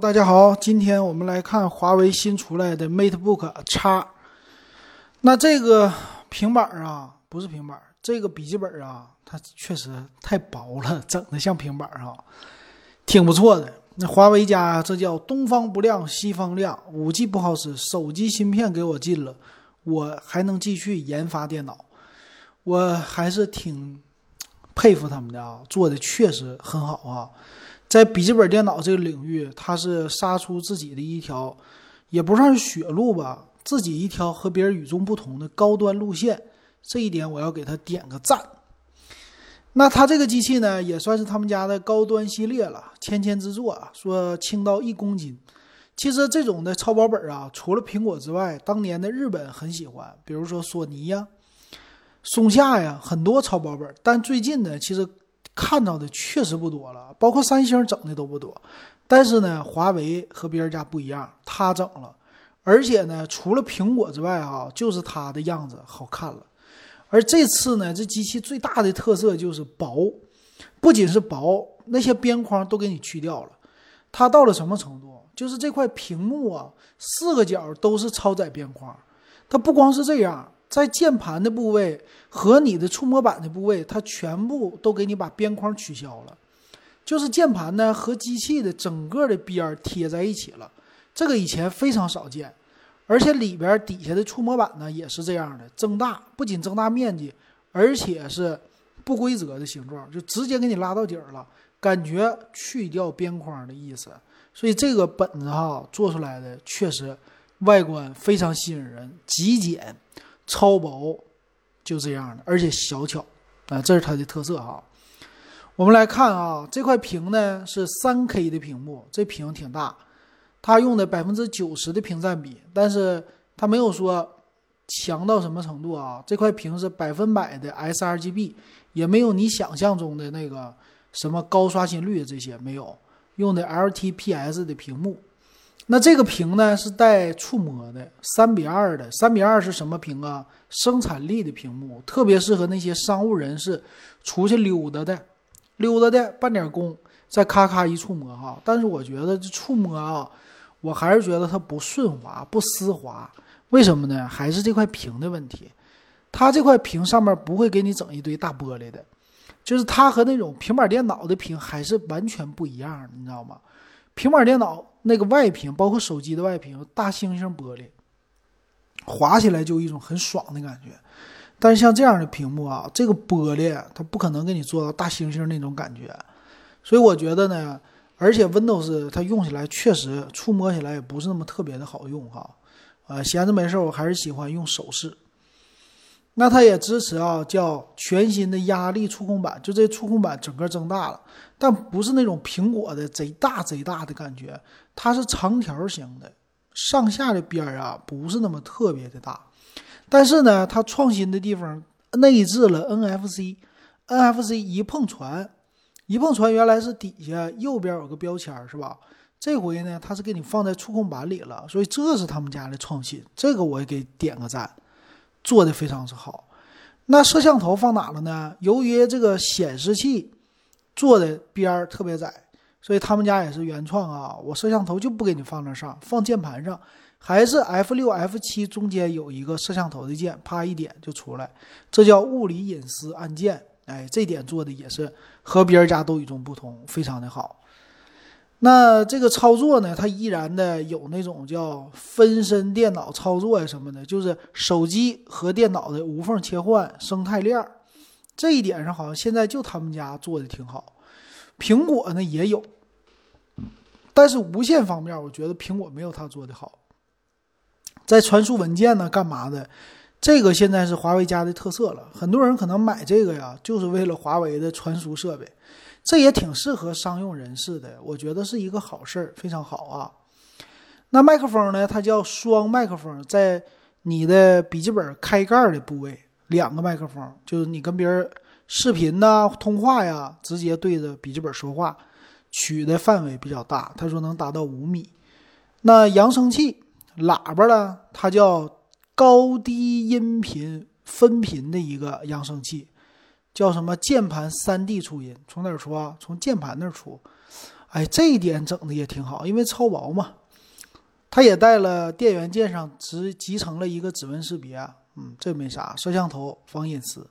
大家好，今天我们来看华为新出来的 MateBook X。那这个平板啊，不是平板，这个笔记本啊，它确实太薄了，整的像平板啊，挺不错的。那华为家这叫东方不亮西方亮，五 G 不好使，手机芯片给我禁了，我还能继续研发电脑，我还是挺佩服他们的啊，做的确实很好啊。在笔记本电脑这个领域，它是杀出自己的一条，也不算是血路吧，自己一条和别人与众不同的高端路线。这一点我要给他点个赞。那它这个机器呢，也算是他们家的高端系列了，千千之作啊，说轻到一公斤。其实这种的超薄本啊，除了苹果之外，当年的日本很喜欢，比如说索尼呀、松下呀，很多超薄本。但最近呢，其实。看到的确实不多了，包括三星整的都不多，但是呢，华为和别人家不一样，它整了，而且呢，除了苹果之外啊，就是它的样子好看了。而这次呢，这机器最大的特色就是薄，不仅是薄，那些边框都给你去掉了。它到了什么程度？就是这块屏幕啊，四个角都是超窄边框。它不光是这样。在键盘的部位和你的触摸板的部位，它全部都给你把边框取消了，就是键盘呢和机器的整个的边儿贴在一起了，这个以前非常少见，而且里边底下的触摸板呢也是这样的增大，不仅增大面积，而且是不规则的形状，就直接给你拉到底儿了，感觉去掉边框的意思，所以这个本子哈做出来的确实外观非常吸引人，极简。超薄，就这样的，而且小巧，啊，这是它的特色哈。我们来看啊，这块屏呢是三 K 的屏幕，这屏挺大，它用的百分之九十的屏占比，但是它没有说强到什么程度啊。这块屏是百分百的 sRGB，也没有你想象中的那个什么高刷新率这些没有，用的 LTPS 的屏幕。那这个屏呢是带触摸的，三比二的，三比二是什么屏啊？生产力的屏幕，特别适合那些商务人士出去溜达的，溜达的办点工，再咔咔一触摸哈。但是我觉得这触摸啊，我还是觉得它不顺滑、不丝滑。为什么呢？还是这块屏的问题。它这块屏上面不会给你整一堆大玻璃的，就是它和那种平板电脑的屏还是完全不一样，你知道吗？平板电脑那个外屏，包括手机的外屏，大猩猩玻璃，滑起来就一种很爽的感觉。但是像这样的屏幕啊，这个玻璃它不可能给你做到大猩猩那种感觉。所以我觉得呢，而且 Windows 它用起来确实触摸起来也不是那么特别的好用哈。呃，闲着没事我还是喜欢用手势。那它也支持啊，叫全新的压力触控板，就这触控板整个增大了，但不是那种苹果的贼大贼大的感觉，它是长条形的，上下的边儿啊不是那么特别的大，但是呢，它创新的地方内置了 NFC，NFC 一碰传，一碰传原来是底下右边有个标签是吧？这回呢，它是给你放在触控板里了，所以这是他们家的创新，这个我也给点个赞。做的非常之好，那摄像头放哪了呢？由于这个显示器做的边儿特别窄，所以他们家也是原创啊。我摄像头就不给你放那上，放键盘上，还是 F 六 F 七中间有一个摄像头的键，啪一点就出来，这叫物理隐私按键。哎，这点做的也是和别人家都与众不同，非常的好。那这个操作呢，它依然的有那种叫分身电脑操作呀什么的，就是手机和电脑的无缝切换生态链儿，这一点上好像现在就他们家做的挺好。苹果呢也有，但是无线方面，我觉得苹果没有它做的好。在传输文件呢干嘛的，这个现在是华为家的特色了。很多人可能买这个呀，就是为了华为的传输设备。这也挺适合商用人士的，我觉得是一个好事儿，非常好啊。那麦克风呢？它叫双麦克风，在你的笔记本开盖的部位，两个麦克风，就是你跟别人视频呐、通话呀，直接对着笔记本说话，取的范围比较大。他说能达到五米。那扬声器、喇叭呢？它叫高低音频分频的一个扬声器。叫什么键盘三 D 出音？从哪儿出啊？从键盘那儿出。哎，这一点整的也挺好，因为超薄嘛。它也带了电源键上直集成了一个指纹识别，嗯，这没啥。摄像头防隐私。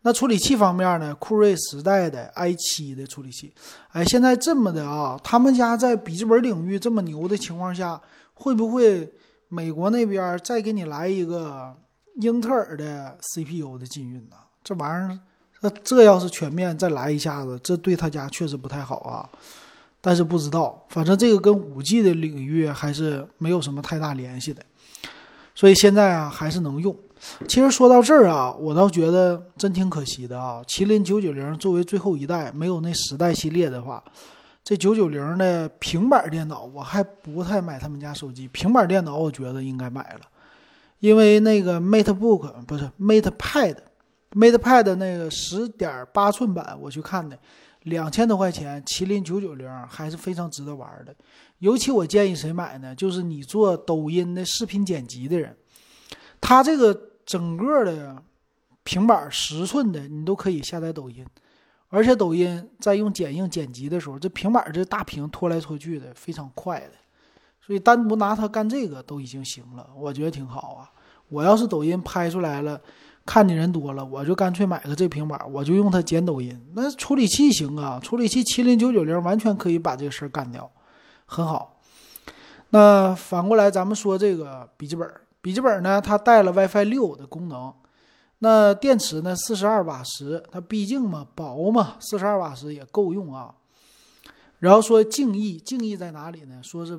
那处理器方面呢？酷睿时代的 i7 的处理器。哎，现在这么的啊，他们家在笔记本领域这么牛的情况下，会不会美国那边再给你来一个英特尔的 CPU 的禁运呢？这玩意儿，那这要是全面再来一下子，这对他家确实不太好啊。但是不知道，反正这个跟五 G 的领域还是没有什么太大联系的，所以现在啊还是能用。其实说到这儿啊，我倒觉得真挺可惜的啊。麒麟九九零作为最后一代，没有那十代系列的话，这九九零的平板电脑我还不太买他们家手机。平板电脑我觉得应该买了，因为那个 MateBook 不是 Mate Pad Mate Pad 那个十点八寸版我去看的。两千多块钱，麒麟九九零还是非常值得玩的。尤其我建议谁买呢？就是你做抖音的视频剪辑的人，它这个整个的平板十寸的，你都可以下载抖音。而且抖音在用剪映剪辑的时候，这平板这大屏拖来拖去的非常快的，所以单独拿它干这个都已经行了，我觉得挺好啊。我要是抖音拍出来了。看的人多了，我就干脆买个这平板，我就用它剪抖音。那处理器行啊，处理器麒麟九九零完全可以把这个事儿干掉，很好。那反过来咱们说这个笔记本，笔记本呢，它带了 WiFi 六的功能。那电池呢，四十二瓦时，它毕竟嘛薄嘛，四十二瓦时也够用啊。然后说静音，静音在哪里呢？说是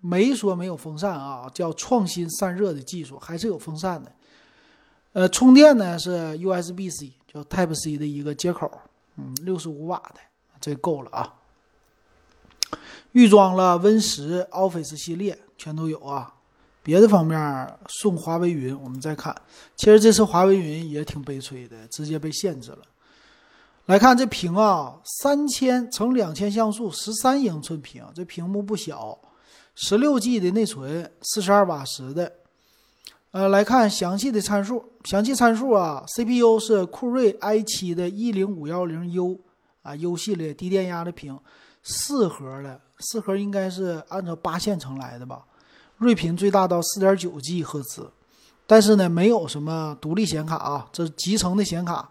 没说没有风扇啊，叫创新散热的技术，还是有风扇的。呃，充电呢是 USB-C，叫 Type-C 的一个接口，嗯，六十五瓦的，这够了啊。预装了 Win 十 Office 系列，全都有啊。别的方面送华为云，我们再看。其实这次华为云也挺悲催的，直接被限制了。来看这屏啊，三千乘两千像素，十三英寸屏，这屏幕不小，十六 G 的内存，四十二瓦时的。呃，来看详细的参数。详细参数啊，CPU 是酷睿 i7 的 10510U 啊，U 系列低电压的屏，四核的，四核应该是按照八线程来的吧。睿频最大到 4.9G 赫兹，但是呢，没有什么独立显卡啊，这是集成的显卡。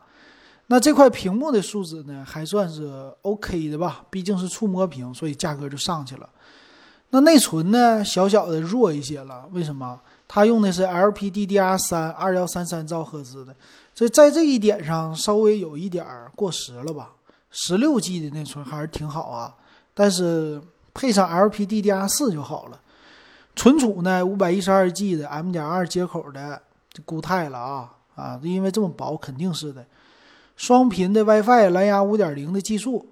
那这块屏幕的素质呢，还算是 OK 的吧，毕竟是触摸屏，所以价格就上去了。那内存呢，小小的弱一些了，为什么？它用的是 LPDDR3 二幺三三兆赫兹的，所以在这一点上稍微有一点过时了吧？十六 G 的内存还是挺好啊，但是配上 LPDDR4 就好了。存储呢，五百一十二 G 的 M 点二接口的固态了啊啊，因为这么薄肯定是的。双频的 WiFi 蓝牙五点零的技术，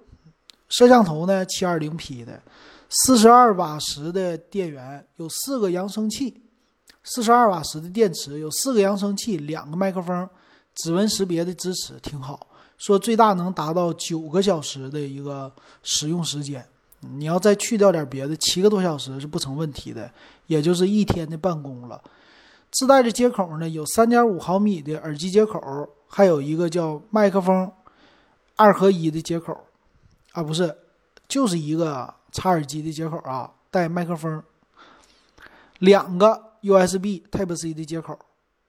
摄像头呢七二零 P 的，四十二瓦时的电源，有四个扬声器。四十二瓦时的电池，有四个扬声器，两个麦克风，指纹识别的支持挺好。说最大能达到九个小时的一个使用时间，你要再去掉点别的，七个多小时是不成问题的，也就是一天的办公了。自带的接口呢，有三点五毫米的耳机接口，还有一个叫麦克风二合一的接口，啊不是，就是一个插耳机的接口啊，带麦克风，两个。USB Type C 的接口，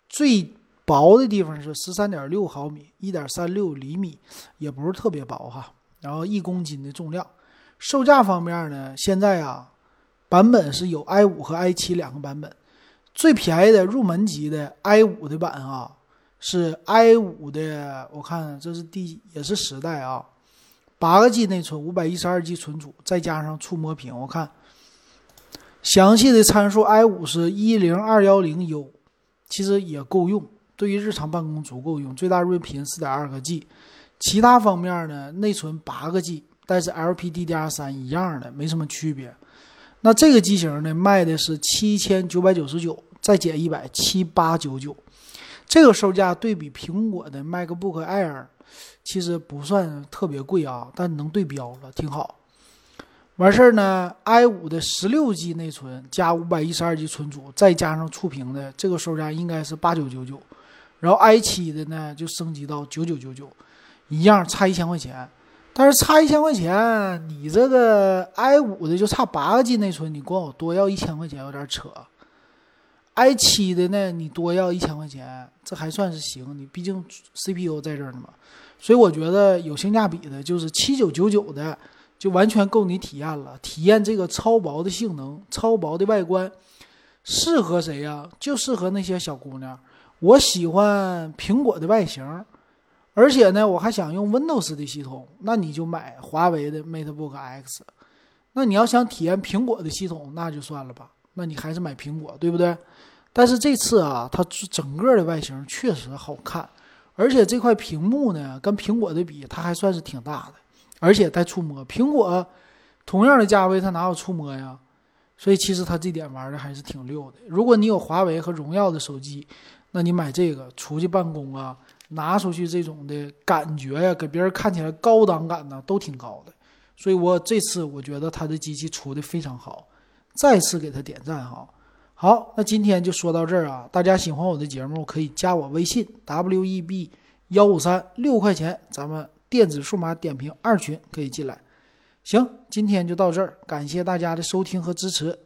最薄的地方是十三点六毫米，一点三六厘米，也不是特别薄哈。然后一公斤的重量。售价方面呢，现在啊，版本是有 i 五和 i 七两个版本。最便宜的入门级的 i 五的版啊，是 i 五的，我看这是第也是十代啊，八个 G 内存，五百一十二 G 存储，再加上触摸屏，我看。详细的参数，i 五是一零二幺零 U，其实也够用，对于日常办公足够用。最大睿频四点二个 G，其他方面呢，内存八个 G，但是 LPDDR 三一样的，没什么区别。那这个机型呢，卖的是七千九百九十九，再减一百七八九九，这个售价对比苹果的 MacBook Air，其实不算特别贵啊，但能对标了，挺好。完事儿呢，i 五的十六 G 内存加五百一十二 G 存储，再加上触屏的，这个售价应该是八九九九。然后 i 七的呢，就升级到九九九九，一样差一千块钱。但是差一千块钱，你这个 i 五的就差八个 G 内存，你管我多要一千块钱有点扯。i 七的呢，你多要一千块钱，这还算是行，你毕竟 CPU 在这儿呢嘛。所以我觉得有性价比的，就是七九九九的，就完全够你体验了。体验这个超薄的性能、超薄的外观，适合谁呀？就适合那些小姑娘。我喜欢苹果的外形，而且呢，我还想用 Windows 的系统，那你就买华为的 MateBook X。那你要想体验苹果的系统，那就算了吧。那你还是买苹果，对不对？但是这次啊，它整个的外形确实好看，而且这块屏幕呢，跟苹果的比，它还算是挺大的，而且带触摸。苹果同样的价位，它哪有触摸呀？所以其实它这点玩的还是挺溜的。如果你有华为和荣耀的手机，那你买这个出去办公啊，拿出去这种的感觉呀，给别人看起来高档感呢，都挺高的。所以我这次我觉得它的机器出的非常好。再次给他点赞哈，好，那今天就说到这儿啊！大家喜欢我的节目，可以加我微信 w e b 幺五三六块钱，咱们电子数码点评二群可以进来。行，今天就到这儿，感谢大家的收听和支持。